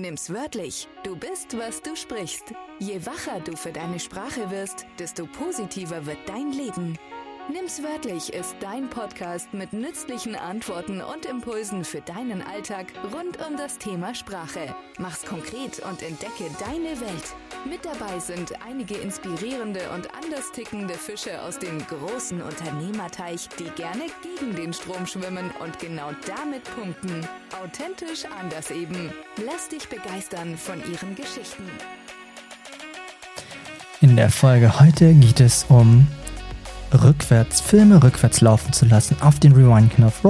Nimm's wörtlich. Du bist, was du sprichst. Je wacher du für deine Sprache wirst, desto positiver wird dein Leben. Nimm's wörtlich ist dein Podcast mit nützlichen Antworten und Impulsen für deinen Alltag rund um das Thema Sprache. Mach's konkret und entdecke deine Welt. Mit dabei sind einige inspirierende und anders tickende Fische aus dem großen Unternehmerteich, die gerne gegen den Strom schwimmen und genau damit punkten. Authentisch anders eben. Lass dich begeistern von ihren Geschichten. In der Folge heute geht es um rückwärts, Filme rückwärts laufen zu lassen auf den Rewind-Knopf,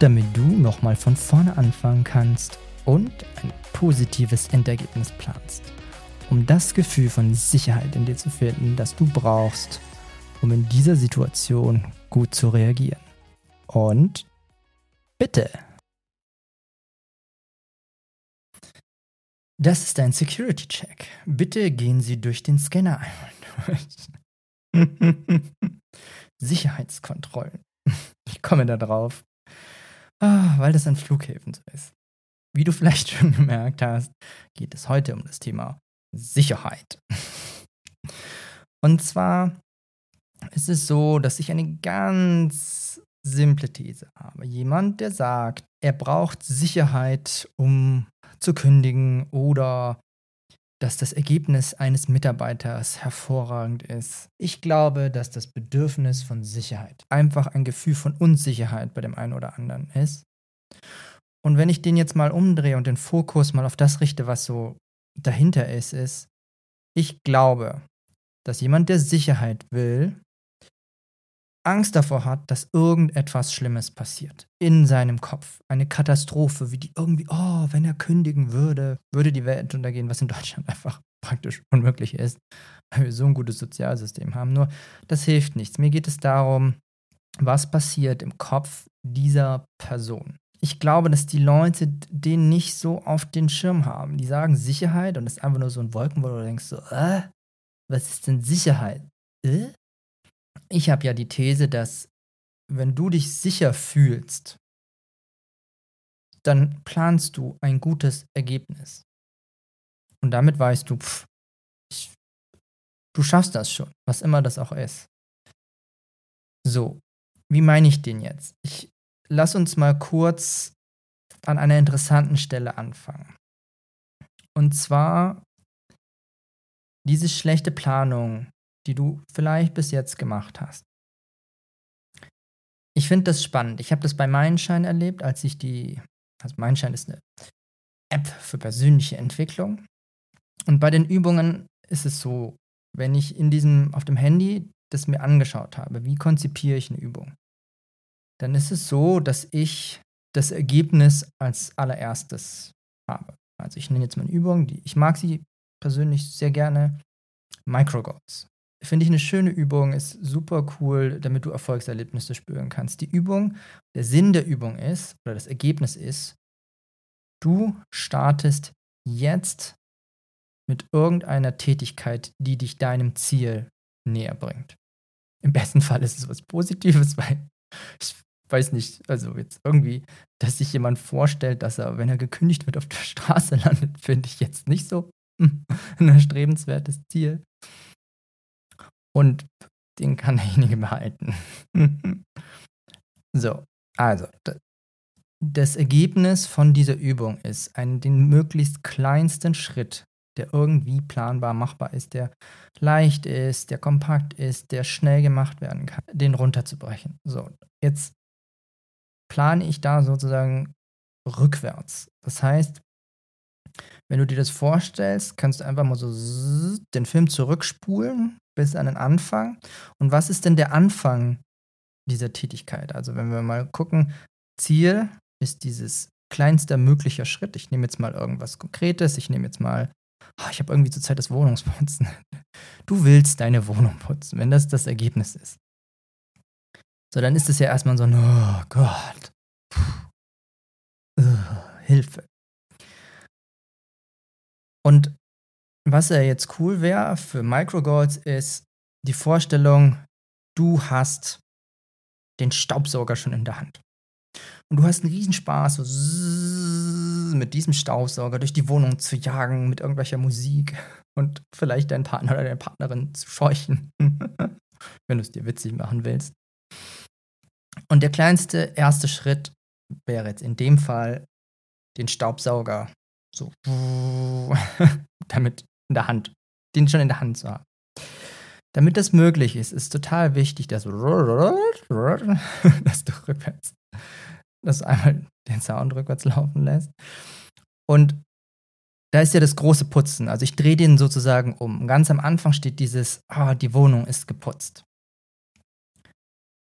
damit du nochmal von vorne anfangen kannst und ein positives Endergebnis planst. Um das Gefühl von Sicherheit in dir zu finden, das du brauchst, um in dieser Situation gut zu reagieren. Und bitte. Das ist ein Security-Check. Bitte gehen Sie durch den Scanner einmal. Sicherheitskontrollen. Ich komme da drauf. Ah, weil das an Flughäfen so ist. Wie du vielleicht schon gemerkt hast, geht es heute um das Thema Sicherheit. Und zwar ist es so, dass ich eine ganz simple These habe. Jemand, der sagt, er braucht Sicherheit, um zu kündigen oder dass das Ergebnis eines Mitarbeiters hervorragend ist. Ich glaube, dass das Bedürfnis von Sicherheit einfach ein Gefühl von Unsicherheit bei dem einen oder anderen ist. Und wenn ich den jetzt mal umdrehe und den Fokus mal auf das richte, was so dahinter ist, ist, ich glaube, dass jemand, der Sicherheit will, Angst davor hat, dass irgendetwas Schlimmes passiert in seinem Kopf. Eine Katastrophe, wie die irgendwie, oh, wenn er kündigen würde, würde die Welt untergehen, was in Deutschland einfach praktisch unmöglich ist, weil wir so ein gutes Sozialsystem haben. Nur, das hilft nichts. Mir geht es darum, was passiert im Kopf dieser Person ich glaube, dass die Leute den nicht so auf den Schirm haben. Die sagen Sicherheit und das ist einfach nur so ein Wolkenball, wo du denkst so, äh, was ist denn Sicherheit? Äh? Ich habe ja die These, dass wenn du dich sicher fühlst, dann planst du ein gutes Ergebnis. Und damit weißt du, pff, ich, du schaffst das schon, was immer das auch ist. So, wie meine ich den jetzt? Ich lass uns mal kurz an einer interessanten Stelle anfangen. Und zwar diese schlechte Planung, die du vielleicht bis jetzt gemacht hast. Ich finde das spannend. Ich habe das bei Mindshine erlebt, als ich die, also Mindshine ist eine App für persönliche Entwicklung. Und bei den Übungen ist es so, wenn ich in diesem, auf dem Handy das mir angeschaut habe, wie konzipiere ich eine Übung, dann ist es so, dass ich das Ergebnis als allererstes habe. Also ich nenne jetzt mal eine Übung, die, ich mag sie persönlich sehr gerne. Microgoals. Finde ich eine schöne Übung, ist super cool, damit du Erfolgserlebnisse spüren kannst. Die Übung, der Sinn der Übung ist, oder das Ergebnis ist, du startest jetzt mit irgendeiner Tätigkeit, die dich deinem Ziel näher bringt. Im besten Fall ist es was Positives, weil ich weiß nicht, also jetzt irgendwie, dass sich jemand vorstellt, dass er, wenn er gekündigt wird, auf der Straße landet, finde ich jetzt nicht so ein erstrebenswertes Ziel. Und den kann derjenige behalten. so, also, das Ergebnis von dieser Übung ist, einen, den möglichst kleinsten Schritt, der irgendwie planbar machbar ist, der leicht ist, der kompakt ist, der schnell gemacht werden kann, den runterzubrechen. So, jetzt plane ich da sozusagen rückwärts. Das heißt, wenn du dir das vorstellst, kannst du einfach mal so den Film zurückspulen bis an den Anfang. Und was ist denn der Anfang dieser Tätigkeit? Also wenn wir mal gucken, Ziel ist dieses kleinster möglicher Schritt. Ich nehme jetzt mal irgendwas Konkretes. Ich nehme jetzt mal, oh, ich habe irgendwie zur Zeit das Wohnungsputzen. Du willst deine Wohnung putzen, wenn das das Ergebnis ist. So, dann ist es ja erstmal so oh Gott, Puh. Uh, Hilfe. Und was ja jetzt cool wäre für Microgoals ist die Vorstellung, du hast den Staubsauger schon in der Hand. Und du hast einen Riesenspaß, so mit diesem Staubsauger durch die Wohnung zu jagen, mit irgendwelcher Musik und vielleicht deinen Partner oder deine Partnerin zu scheuchen, wenn du es dir witzig machen willst. Und der kleinste erste Schritt wäre jetzt in dem Fall den Staubsauger so damit in der Hand, den schon in der Hand zu haben. Damit das möglich ist, ist total wichtig, dass, dass du rückwärts, dass du einmal den Sound rückwärts laufen lässt. Und da ist ja das große Putzen. Also ich drehe den sozusagen um. Ganz am Anfang steht dieses, ah, die Wohnung ist geputzt.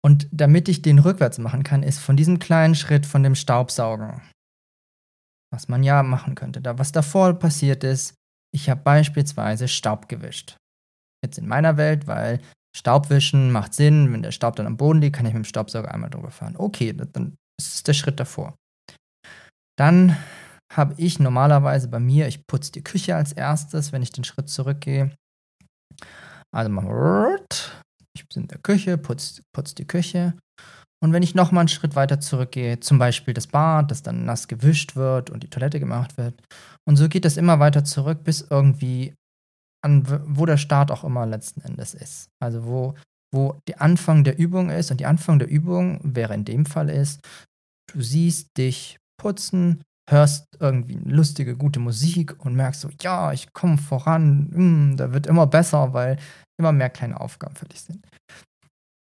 Und damit ich den rückwärts machen kann, ist von diesem kleinen Schritt von dem Staubsaugen, was man ja machen könnte, da was davor passiert ist, ich habe beispielsweise Staub gewischt. Jetzt in meiner Welt, weil Staubwischen macht Sinn, wenn der Staub dann am Boden liegt, kann ich mit dem Staubsauger einmal drüber fahren. Okay, dann ist der Schritt davor. Dann habe ich normalerweise bei mir, ich putze die Küche als erstes, wenn ich den Schritt zurückgehe. Also mal, ich bin in der Küche, putze putz die Küche. Und wenn ich nochmal einen Schritt weiter zurückgehe, zum Beispiel das Bad, das dann nass gewischt wird und die Toilette gemacht wird. Und so geht das immer weiter zurück, bis irgendwie an, wo der Start auch immer letzten Endes ist. Also wo, wo der Anfang der Übung ist. Und die Anfang der Übung wäre in dem Fall ist, du siehst dich putzen, hörst irgendwie lustige, gute Musik und merkst so, ja, ich komme voran, mm, da wird immer besser, weil immer mehr kleine Aufgaben für dich sind.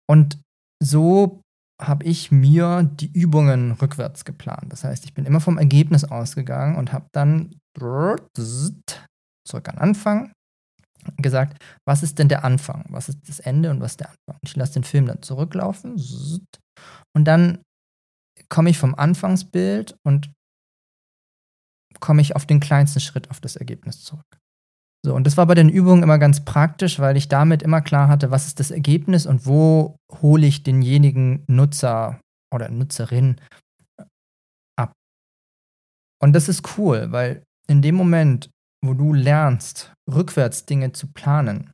Und so habe ich mir die Übungen rückwärts geplant. Das heißt, ich bin immer vom Ergebnis ausgegangen und habe dann zurück an Anfang gesagt, was ist denn der Anfang? Was ist das Ende und was ist der Anfang? Ich lasse den Film dann zurücklaufen und dann komme ich vom Anfangsbild und komme ich auf den kleinsten Schritt auf das Ergebnis zurück. So, und das war bei den Übungen immer ganz praktisch, weil ich damit immer klar hatte, was ist das Ergebnis und wo hole ich denjenigen Nutzer oder Nutzerin ab. Und das ist cool, weil in dem Moment, wo du lernst, rückwärts Dinge zu planen,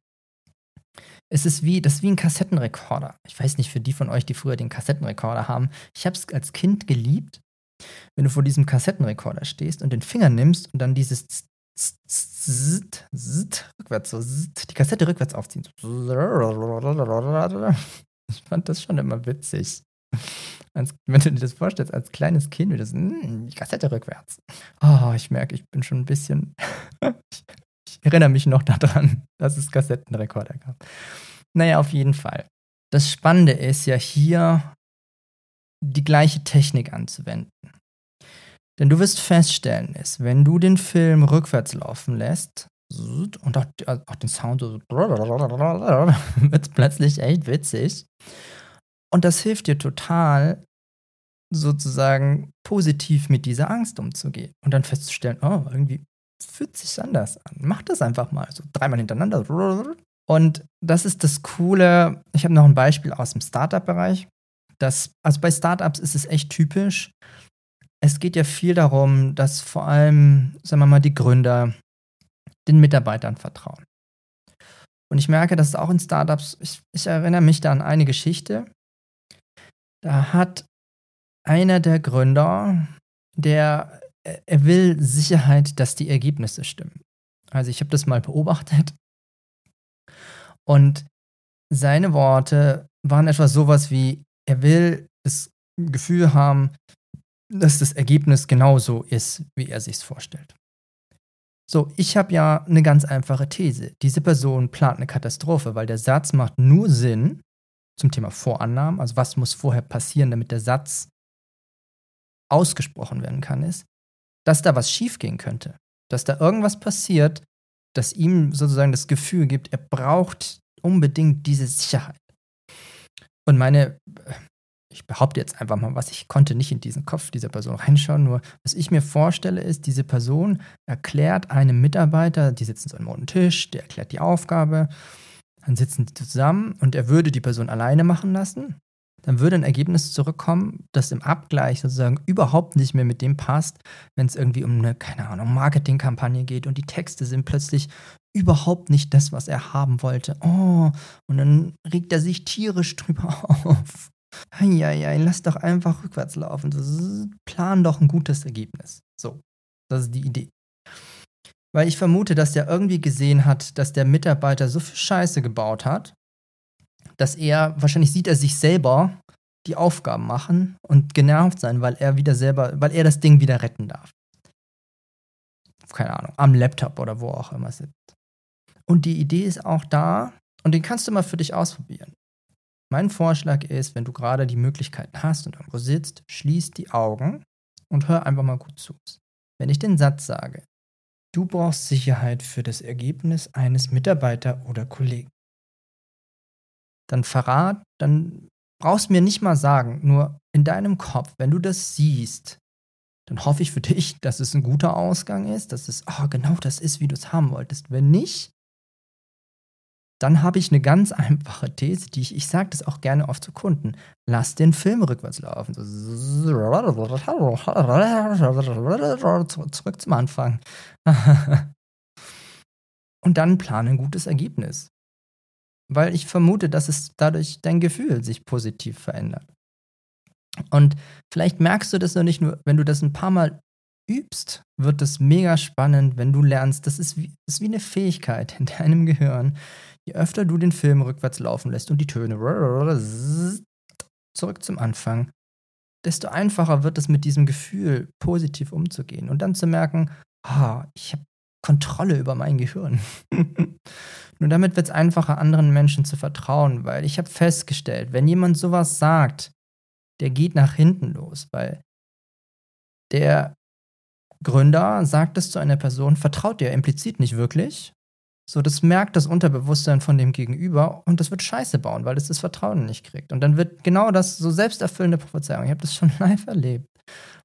ist es wie, das ist wie ein Kassettenrekorder. Ich weiß nicht, für die von euch, die früher den Kassettenrekorder haben, ich habe es als Kind geliebt, wenn du vor diesem Kassettenrekorder stehst und den Finger nimmst und dann dieses rückwärts so die Kassette rückwärts aufziehen. Ich fand das schon immer witzig. Als, wenn du dir das vorstellst, als kleines Kind, wie das, hm, die Kassette rückwärts. Oh, ich merke, ich bin schon ein bisschen. ich erinnere mich noch daran, dass es Kassettenrekorder gab. Naja, auf jeden Fall. Das Spannende ist ja hier, die gleiche Technik anzuwenden. Denn du wirst feststellen, ist, wenn du den Film rückwärts laufen lässt und auch, auch den Sound so wird es plötzlich echt witzig. Und das hilft dir total, sozusagen positiv mit dieser Angst umzugehen und dann festzustellen, oh, irgendwie fühlt sich anders an. Mach das einfach mal, so dreimal hintereinander. Und das ist das Coole. Ich habe noch ein Beispiel aus dem Startup-Bereich. also bei Startups ist es echt typisch, es geht ja viel darum, dass vor allem, sagen wir mal, die Gründer den Mitarbeitern vertrauen. Und ich merke, dass auch in Startups, ich, ich erinnere mich da an eine Geschichte. Da hat einer der Gründer, der, er will Sicherheit, dass die Ergebnisse stimmen. Also ich habe das mal beobachtet. Und seine Worte waren etwas sowas wie, er will das Gefühl haben, dass das Ergebnis genauso ist, wie er sich es vorstellt. So, ich habe ja eine ganz einfache These. Diese Person plant eine Katastrophe, weil der Satz macht nur Sinn zum Thema Vorannahmen, also was muss vorher passieren, damit der Satz ausgesprochen werden kann, ist, dass da was schiefgehen könnte, dass da irgendwas passiert, das ihm sozusagen das Gefühl gibt, er braucht unbedingt diese Sicherheit. Und meine ich behaupte jetzt einfach mal was, ich konnte nicht in diesen Kopf dieser Person reinschauen, nur was ich mir vorstelle ist, diese Person erklärt einem Mitarbeiter, die sitzen so an einem Tisch, der erklärt die Aufgabe, dann sitzen die zusammen und er würde die Person alleine machen lassen, dann würde ein Ergebnis zurückkommen, das im Abgleich sozusagen überhaupt nicht mehr mit dem passt, wenn es irgendwie um eine, keine Ahnung, Marketingkampagne geht und die Texte sind plötzlich überhaupt nicht das, was er haben wollte. Oh, und dann regt er sich tierisch drüber auf. Eieiei, lass doch einfach rückwärts laufen. Plan doch ein gutes Ergebnis. So. Das ist die Idee. Weil ich vermute, dass der irgendwie gesehen hat, dass der Mitarbeiter so viel Scheiße gebaut hat, dass er, wahrscheinlich sieht er sich selber die Aufgaben machen und genervt sein, weil er wieder selber, weil er das Ding wieder retten darf. Keine Ahnung, am Laptop oder wo auch immer sitzt. Und die Idee ist auch da, und den kannst du mal für dich ausprobieren. Mein Vorschlag ist, wenn du gerade die Möglichkeiten hast und irgendwo sitzt, schließ die Augen und hör einfach mal gut zu. Wenn ich den Satz sage, du brauchst Sicherheit für das Ergebnis eines Mitarbeiter oder Kollegen, dann verrat, dann brauchst du mir nicht mal sagen, nur in deinem Kopf, wenn du das siehst, dann hoffe ich für dich, dass es ein guter Ausgang ist, dass es, oh, genau das ist, wie du es haben wolltest. Wenn nicht, dann habe ich eine ganz einfache These, die ich, ich sage das auch gerne oft zu Kunden. Lass den Film rückwärts laufen. Zurück zum Anfang. Und dann plane ein gutes Ergebnis. Weil ich vermute, dass es dadurch dein Gefühl sich positiv verändert. Und vielleicht merkst du das noch nicht nur, wenn du das ein paar Mal übst, wird es mega spannend, wenn du lernst. Das ist wie, ist wie eine Fähigkeit in deinem Gehirn, Je öfter du den Film rückwärts laufen lässt und die Töne zurück zum Anfang, desto einfacher wird es mit diesem Gefühl positiv umzugehen und dann zu merken, ah, ich habe Kontrolle über mein Gehirn. Nur damit wird es einfacher, anderen Menschen zu vertrauen, weil ich habe festgestellt, wenn jemand sowas sagt, der geht nach hinten los, weil der Gründer sagt es zu einer Person, vertraut dir implizit nicht wirklich, so, das merkt das Unterbewusstsein von dem Gegenüber und das wird Scheiße bauen, weil es das Vertrauen nicht kriegt. Und dann wird genau das so selbsterfüllende Prophezeiung. Ich habe das schon live erlebt,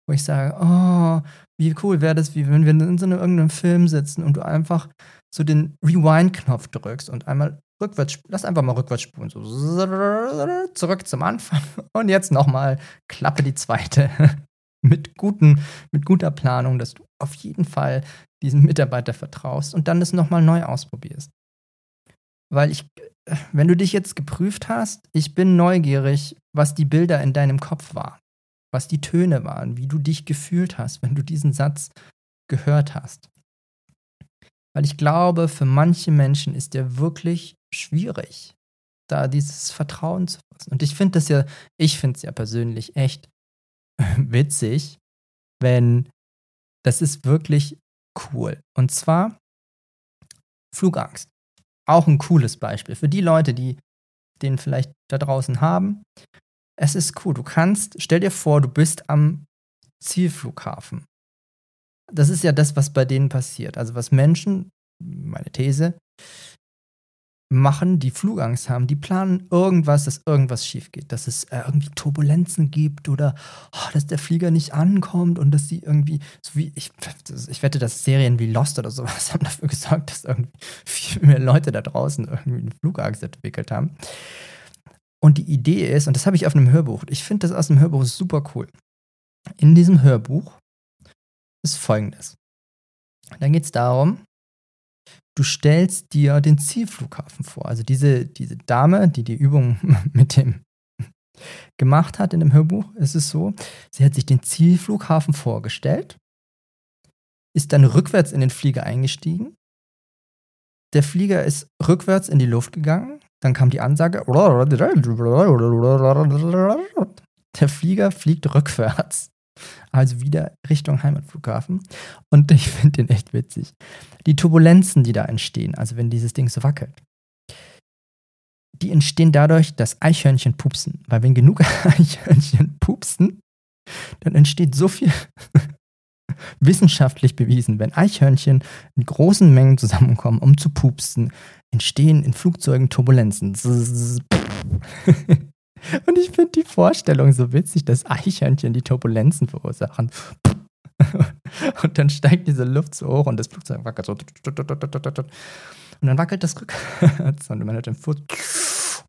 wo ich sage, oh, wie cool wäre das, wie wenn wir in so einem irgendeinem Film sitzen und du einfach so den Rewind-Knopf drückst und einmal rückwärts, lass einfach mal rückwärts spulen, so zurück zum Anfang und jetzt nochmal Klappe die zweite mit guten, mit guter Planung, dass du auf jeden Fall diesem Mitarbeiter vertraust und dann das nochmal neu ausprobierst. Weil ich, wenn du dich jetzt geprüft hast, ich bin neugierig, was die Bilder in deinem Kopf waren, was die Töne waren, wie du dich gefühlt hast, wenn du diesen Satz gehört hast. Weil ich glaube, für manche Menschen ist der wirklich schwierig, da dieses Vertrauen zu fassen. Und ich finde das ja, ich finde es ja persönlich echt witzig, wenn das ist wirklich cool. Und zwar Flugangst. Auch ein cooles Beispiel. Für die Leute, die den vielleicht da draußen haben. Es ist cool. Du kannst, stell dir vor, du bist am Zielflughafen. Das ist ja das, was bei denen passiert. Also was Menschen, meine These, machen, die Flugangst haben, die planen irgendwas, dass irgendwas schief geht, dass es äh, irgendwie Turbulenzen gibt oder oh, dass der Flieger nicht ankommt und dass sie irgendwie, so wie ich, ich wette, dass Serien wie Lost oder sowas haben dafür gesorgt, dass irgendwie viel mehr Leute da draußen irgendwie eine Flugangst entwickelt haben. Und die Idee ist, und das habe ich auf einem Hörbuch, ich finde das aus dem Hörbuch super cool. In diesem Hörbuch ist folgendes. Da geht es darum, du stellst dir den Zielflughafen vor. Also diese, diese Dame, die die Übung mit dem gemacht hat in dem Hörbuch, ist es so, sie hat sich den Zielflughafen vorgestellt, ist dann rückwärts in den Flieger eingestiegen. Der Flieger ist rückwärts in die Luft gegangen. Dann kam die Ansage. Der Flieger fliegt rückwärts also wieder Richtung Heimatflughafen. Und ich finde den echt witzig. Die Turbulenzen, die da entstehen, also wenn dieses Ding so wackelt, die entstehen dadurch, dass Eichhörnchen pupsen. Weil wenn genug Eichhörnchen pupsen, dann entsteht so viel wissenschaftlich bewiesen, wenn Eichhörnchen in großen Mengen zusammenkommen, um zu pupsen, entstehen in Flugzeugen Turbulenzen. Und ich finde die Vorstellung so witzig, dass Eichhörnchen die Turbulenzen verursachen. Und dann steigt diese Luft so hoch und das Flugzeug wackelt so. Und dann wackelt das rückwärts und man hört den Fuß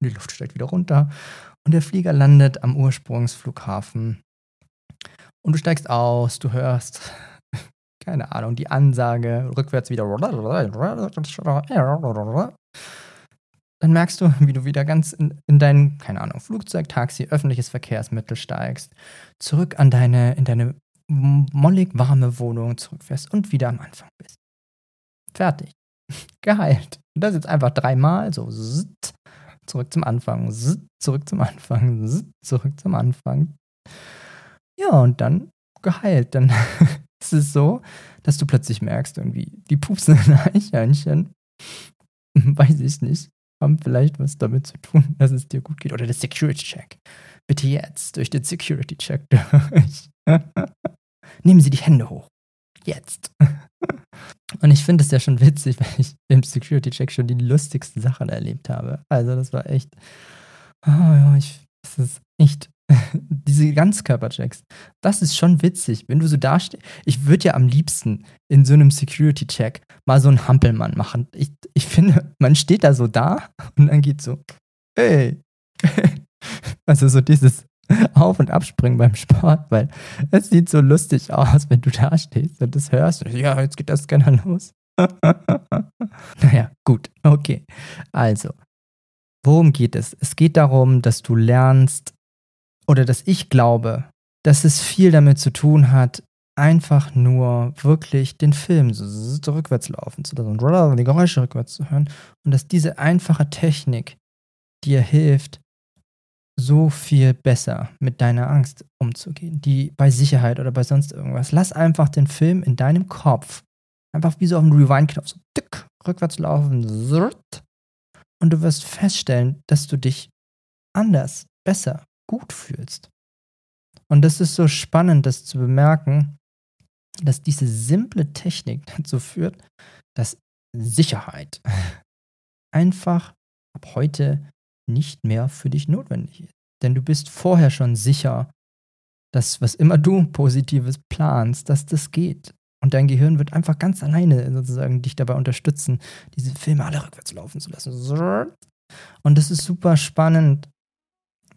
und die Luft steigt wieder runter. Und der Flieger landet am Ursprungsflughafen. Und du steigst aus, du hörst, keine Ahnung, die Ansage, rückwärts wieder dann merkst du, wie du wieder ganz in, in, dein, keine Ahnung, Flugzeug, Taxi, öffentliches Verkehrsmittel steigst, zurück an deine, in deine mollig warme Wohnung zurückfährst und wieder am Anfang bist. Fertig. Geheilt. Und das jetzt einfach dreimal so zurück zum Anfang, zurück zum Anfang, zurück zum Anfang. Ja, und dann geheilt. Dann ist es so, dass du plötzlich merkst, irgendwie, die pupsen in Eichhörnchen. Weiß ich nicht. Haben vielleicht was damit zu tun, dass es dir gut geht. Oder der Security-Check. Bitte jetzt durch den Security-Check durch. Nehmen Sie die Hände hoch. Jetzt. Und ich finde es ja schon witzig, weil ich im Security-Check schon die lustigsten Sachen erlebt habe. Also, das war echt. Oh ja, ich. Das ist echt diese Ganzkörperchecks, das ist schon witzig, wenn du so dastehst. Ich würde ja am liebsten in so einem Security-Check mal so einen Hampelmann machen. Ich, ich finde, man steht da so da und dann geht so, hey. also so dieses Auf- und Abspringen beim Sport, weil es sieht so lustig aus, wenn du da stehst und das hörst. Ja, jetzt geht das Scanner los. naja, gut, okay. Also, worum geht es? Es geht darum, dass du lernst, oder dass ich glaube, dass es viel damit zu tun hat, einfach nur wirklich den Film so, so rückwärts laufen zu lassen, die Geräusche rückwärts zu hören und dass diese einfache Technik dir hilft, so viel besser mit deiner Angst umzugehen, die bei Sicherheit oder bei sonst irgendwas. Lass einfach den Film in deinem Kopf einfach wie so auf dem Rewind-Knopf so dick rückwärts laufen und du wirst feststellen, dass du dich anders, besser, gut fühlst. Und das ist so spannend, das zu bemerken, dass diese simple Technik dazu führt, dass Sicherheit einfach ab heute nicht mehr für dich notwendig ist. Denn du bist vorher schon sicher, dass was immer du Positives planst, dass das geht. Und dein Gehirn wird einfach ganz alleine sozusagen dich dabei unterstützen, diese Filme alle rückwärts laufen zu lassen. Und das ist super spannend,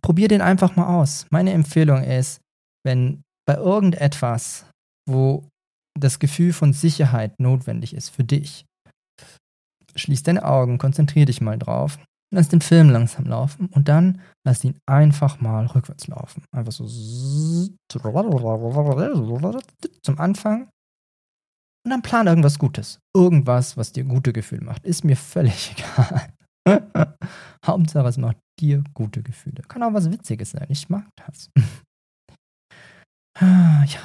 probier den einfach mal aus. Meine Empfehlung ist, wenn bei irgendetwas, wo das Gefühl von Sicherheit notwendig ist für dich, schließ deine Augen, konzentrier dich mal drauf, lass den Film langsam laufen und dann lass ihn einfach mal rückwärts laufen. Einfach so zum Anfang und dann plan irgendwas Gutes. Irgendwas, was dir gute Gefühle macht. Ist mir völlig egal. Hauptsache, es macht dir gute Gefühle. Kann auch was Witziges sein. Ich mag das. Ja,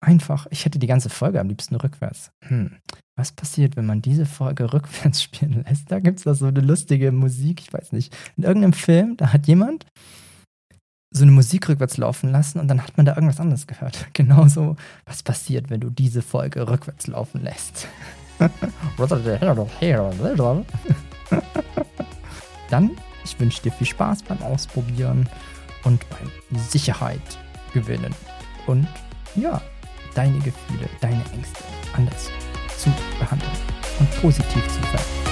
einfach. Ich hätte die ganze Folge am liebsten rückwärts. Hm. Was passiert, wenn man diese Folge rückwärts spielen lässt? Da gibt es doch so eine lustige Musik. Ich weiß nicht. In irgendeinem Film, da hat jemand so eine Musik rückwärts laufen lassen und dann hat man da irgendwas anderes gehört. Genauso, was passiert, wenn du diese Folge rückwärts laufen lässt. Dann, ich wünsche dir viel Spaß beim Ausprobieren und beim Sicherheit gewinnen. Und ja, deine Gefühle, deine Ängste anders zu behandeln und positiv zu verändern.